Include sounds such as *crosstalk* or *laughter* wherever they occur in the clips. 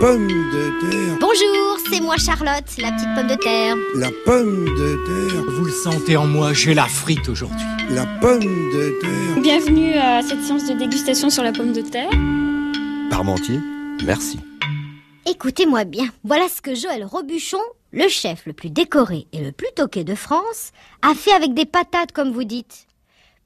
pomme de terre. Bonjour, c'est moi Charlotte, la petite pomme de terre. La pomme de terre. Vous le sentez en moi, j'ai la frite aujourd'hui. La pomme de terre. Bienvenue à cette séance de dégustation sur la pomme de terre. Parmentier, merci. Écoutez-moi bien, voilà ce que Joël Robuchon, le chef le plus décoré et le plus toqué de France, a fait avec des patates comme vous dites.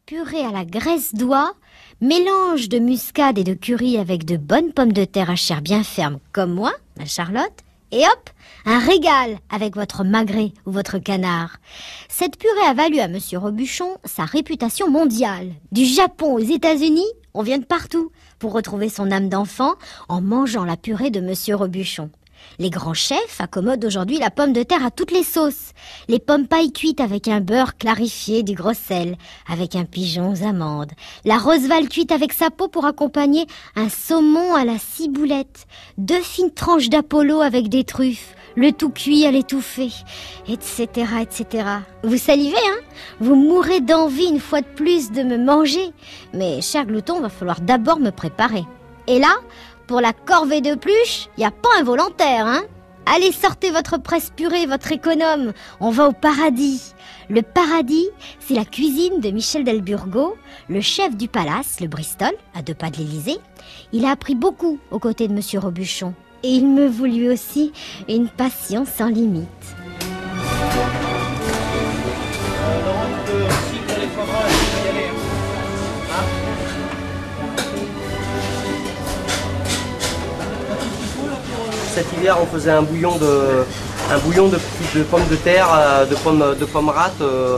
Purée à la graisse d'oie, mélange de muscade et de curry avec de bonnes pommes de terre à chair bien ferme comme moi, ma Charlotte, et hop, un régal avec votre magret ou votre canard. Cette purée a valu à Monsieur Robuchon sa réputation mondiale. Du Japon aux États-Unis, on vient de partout pour retrouver son âme d'enfant en mangeant la purée de Monsieur Robuchon. Les grands chefs accommodent aujourd'hui la pomme de terre à toutes les sauces. Les pommes pailles cuites avec un beurre clarifié du gros sel, avec un pigeon aux amandes. La roseval cuite avec sa peau pour accompagner un saumon à la ciboulette. Deux fines tranches d'apollo avec des truffes. Le tout cuit à l'étouffée, etc., etc. Vous salivez, hein? Vous mourrez d'envie une fois de plus de me manger. Mais, cher glouton, va falloir d'abord me préparer. Et là, pour la corvée de pluche, y a pas un volontaire, hein Allez, sortez votre presse purée, votre économe. On va au paradis. Le paradis, c'est la cuisine de Michel Delburgo, le chef du palace, le Bristol, à deux pas de l'Élysée. Il a appris beaucoup aux côtés de Monsieur Robuchon. Et il me voue lui aussi une passion sans limite. Cet hiver, on faisait un bouillon de, un bouillon de, de pommes de terre, euh, de pommes, de pommes rates euh,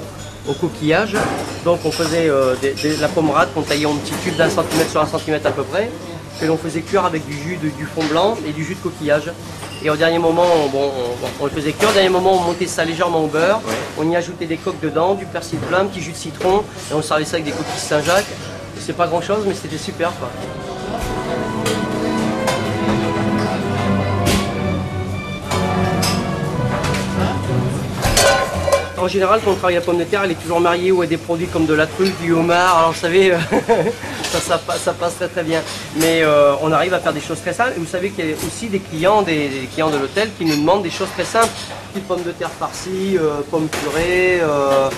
au coquillage. Donc on faisait euh, des- des- la pomme rate qu'on taillait en petits cubes d'un centimètre sur un centimètre à peu près, que l'on faisait cuire avec du jus de- du fond blanc et du jus de coquillage. Et au dernier moment, on, bon, on- on le faisait cuire. Au dernier moment, on montait ça légèrement au beurre. On y ajoutait des coques dedans, du persil plein, un petit jus de citron, et on servait ça avec des coquilles Saint-Jacques. C'est pas grand chose, mais c'était super quoi. En général, quand on travaille la pomme de terre, elle est toujours mariée ou à des produits comme de la truffe, du homard. Alors, vous savez, *laughs* ça, ça, passe- ça passe très très bien. Mais euh, on arrive à faire des choses très simples. Et vous savez qu'il y a aussi des clients, des, des clients de l'hôtel qui nous demandent des choses très simples. Petites pommes de terre farcies, euh, pommes purées. Euh,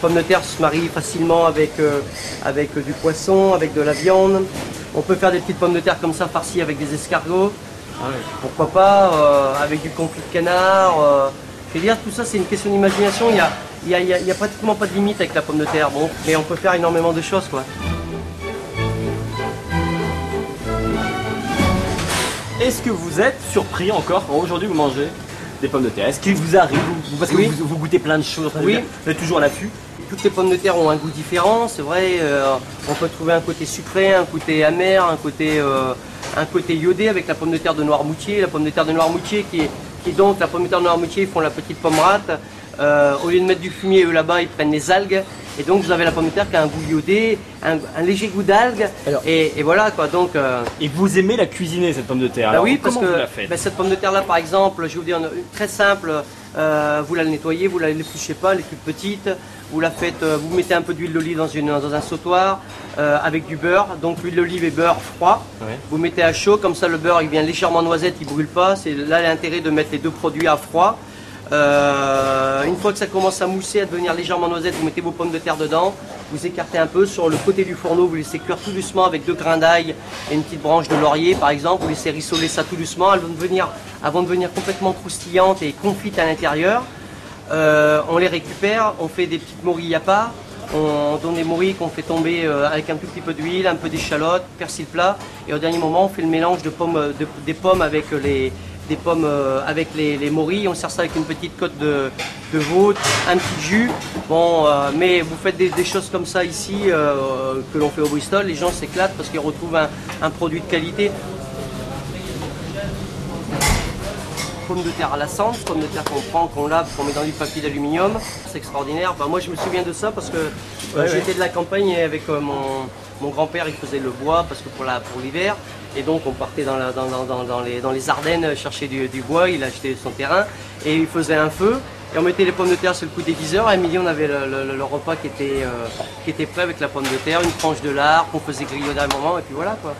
pommes de terre se marient facilement avec, euh, avec du poisson, avec de la viande. On peut faire des petites pommes de terre comme ça farcies avec des escargots. Pourquoi pas avec du confit de canard. Je veux dire, tout ça, c'est une question d'imagination. Il n'y a, il y a- il y pratiquement pas de limite avec la pomme de terre. Bon, mais on peut faire énormément de choses, quoi. Est-ce que vous êtes surpris encore quand aujourd'hui vous mangez des pommes de terre? Est-ce qu'il vous arrive, vous- parce que Oui. vous, vous goûtez plein de choses, Oui. vous êtes toujours à l'affût? Toutes les pommes de terre ont un goût différent, c'est vrai. euh, on peut trouver un côté sucré, un côté amer, un côté, euh, un côté iodé avec la pomme de terre de Noirmoutier. La pomme de terre de Noirmoutier qui est, qui donc la pomme de Noirmoutier, font la petite pomme rate. Euh, au lieu de mettre du fumier, eux là-bas, ils prennent les algues. Et donc vous avez la pomme de terre qui a un goût iodé, un, un léger goût d'algue. Et, et voilà quoi. Donc euh, Et vous aimez la cuisiner cette pomme de terre bah Alors, oui, parce que vous la faites? bah, cette pomme de terre là, par exemple, je vais vous dire très simple. euh, vous la nettoyez, vous la l'épluchez pas, elle est toute petite. Vous la faites, vous mettez un peu d'huile d'olive dans, une, dans un sautoir euh, avec du beurre. Donc huile d'olive et beurre froid. Ouais. Vous mettez à chaud, comme ça le beurre il vient légèrement noisette, il brûle pas. C'est là l'intérêt de mettre les deux produits à froid. Euh, une fois que ça commence à mousser, à devenir légèrement noisette, vous mettez vos pommes de terre dedans, vous écartez un peu sur le côté du fourneau, vous laissez cuire tout doucement avec deux grains d'ail et une petite branche de laurier par exemple, vous laissez rissoler ça tout doucement avant de devenir, devenir complètement croustillante et confite à l'intérieur. Euh, on les récupère, on fait des petites morilles à part, on donne des morilles qu'on fait tomber euh, avec un tout petit peu d'huile, un peu d'échalote, persil plat, et au dernier moment on fait le mélange de- des pommes avec les des pommes euh, avec les, les morilles, on sert ça avec une petite côte de, de veau, un petit jus. Bon, euh, mais vous faites des, des choses comme ça ici euh, que l'on fait au Bristol, les gens s'éclatent parce qu'ils retrouvent un, un produit de qualité. pommes de terre à la cendre, pommes de terre qu'on prend, qu'on lave, qu'on met dans du papier d'aluminium. C'est extraordinaire. Bah, moi, je me souviens de ça parce que euh, j'étais de la campagne et avec mon, mon grand-père, il faisait le bois parce que pour l'hiver. Et donc, on partait dans, les, Ardennes chercher du, bois. Il achetait son terrain et il faisait un feu et on mettait les pommes de terre sur le coup des 10 heures. À midi, on avait le, repas euh, qui était, prêt avec la pomme de terre, une tranche de lard qu'on faisait grillonner à un moment, et puis voilà quoi.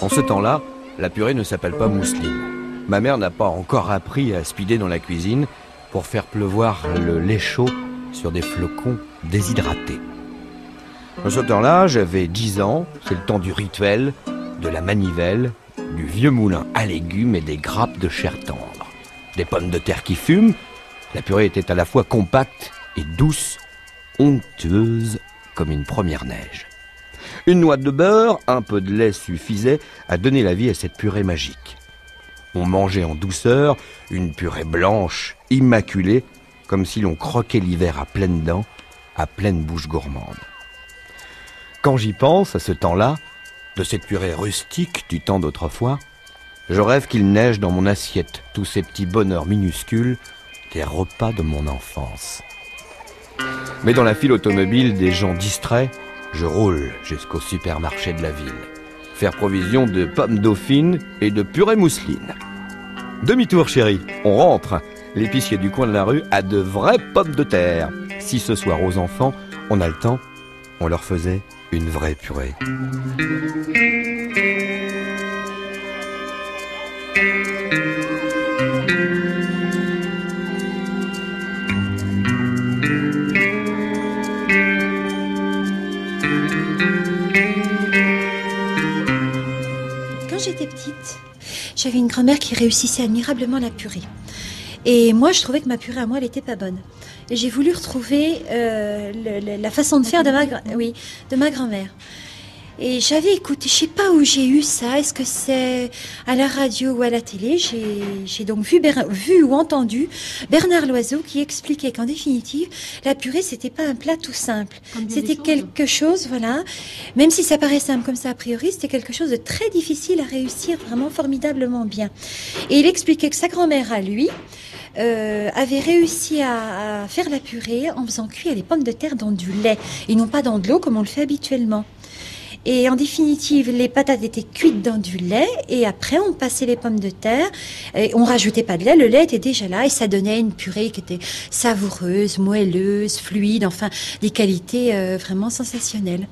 En ce temps-là, la purée ne s'appelle pas mousseline. Ma mère n'a pas encore appris à speeder dans la cuisine pour faire pleuvoir le lait chaud sur des flocons déshydratés. En ce temps-là, j'avais 10 ans, c'est le temps du rituel, de la manivelle, du vieux moulin à légumes et des grappes de chair tendre. Des pommes de terre qui fument, la purée était à la fois compacte et douce, onctueuse comme une première neige. Une noix de beurre, un peu de lait suffisait à donner la vie à cette purée magique. On mangeait en douceur une purée blanche, immaculée, comme si l'on croquait l'hiver à pleines dents, à pleine bouche gourmande. Quand j'y pense, à ce temps-là, de cette purée rustique du temps d'autrefois, je rêve qu'il neige dans mon assiette tous ces petits bonheurs minuscules des repas de mon enfance. Mais dans la file automobile des gens distraits, je roule jusqu'au supermarché de la ville. Faire provision de pommes dauphines et de purée mousseline. Demi-tour, chérie, on rentre. L'épicier du coin de la rue a de vraies pommes de terre. Si ce soir aux enfants, on a le temps, on leur faisait une vraie purée. J'avais une grand-mère qui réussissait admirablement la purée. Et moi, je trouvais que ma purée à moi, elle n'était pas bonne. Et j'ai voulu retrouver euh, la façon de faire de ma grand-mère. Et j'avais écouté, je sais pas où j'ai eu ça, est-ce que c'est à la radio ou à la télé? J'ai donc vu, vu ou entendu Bernard Loiseau qui expliquait qu'en définitive, la purée, c'était pas un plat tout simple. C'était quelque chose, voilà, même si ça paraît simple comme ça a priori, c'était quelque chose de très difficile à réussir vraiment formidablement bien. Et il expliquait que sa grand-mère à lui euh, avait réussi à, à faire la purée en faisant cuire les pommes de terre dans du lait et non pas dans de l'eau comme on le fait habituellement. Et en définitive, les patates étaient cuites dans du lait et après on passait les pommes de terre et on rajoutait pas de lait, le lait était déjà là et ça donnait une purée qui était savoureuse, moelleuse, fluide, enfin des qualités euh, vraiment sensationnelles.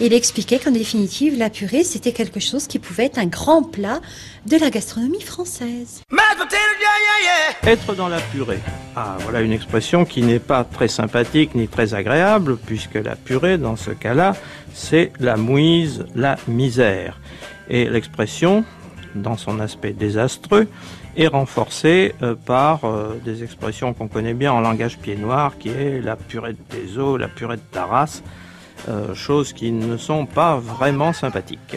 Et il expliquait qu'en définitive, la purée c'était quelque chose qui pouvait être un grand plat de la gastronomie française. Être dans la purée. Ah, voilà une expression qui n'est pas très sympathique ni très agréable, puisque la purée, dans ce cas-là, c'est la mouise, la misère. Et l'expression, dans son aspect désastreux, est renforcée euh, par euh, des expressions qu'on connaît bien en langage pied noir, qui est la purée de tes os, la purée de ta race, euh, choses qui ne sont pas vraiment sympathiques.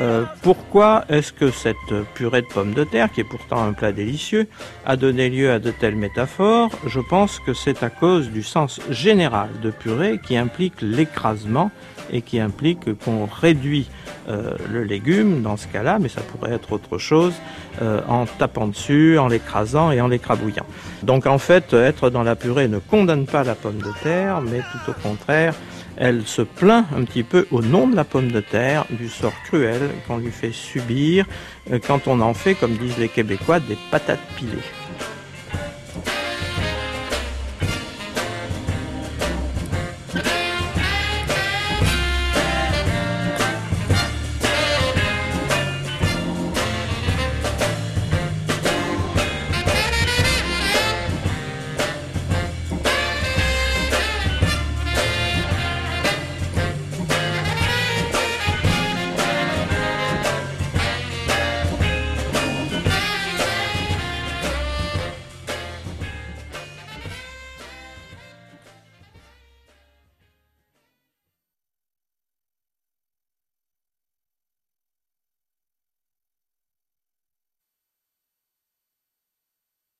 Euh, pourquoi est-ce que cette purée de pommes de terre, qui est pourtant un plat délicieux, a donné lieu à de telles métaphores? Je pense que c'est à cause du sens général de purée qui implique l'écrasement et qui implique qu'on réduit euh, le légume dans ce cas-là, mais ça pourrait être autre chose, euh, en tapant dessus, en l'écrasant et en l'écrabouillant. Donc en fait, être dans la purée ne condamne pas la pomme de terre, mais tout au contraire, elle se plaint un petit peu au nom de la pomme de terre du sort cruel qu'on lui fait subir euh, quand on en fait, comme disent les Québécois, des patates pilées.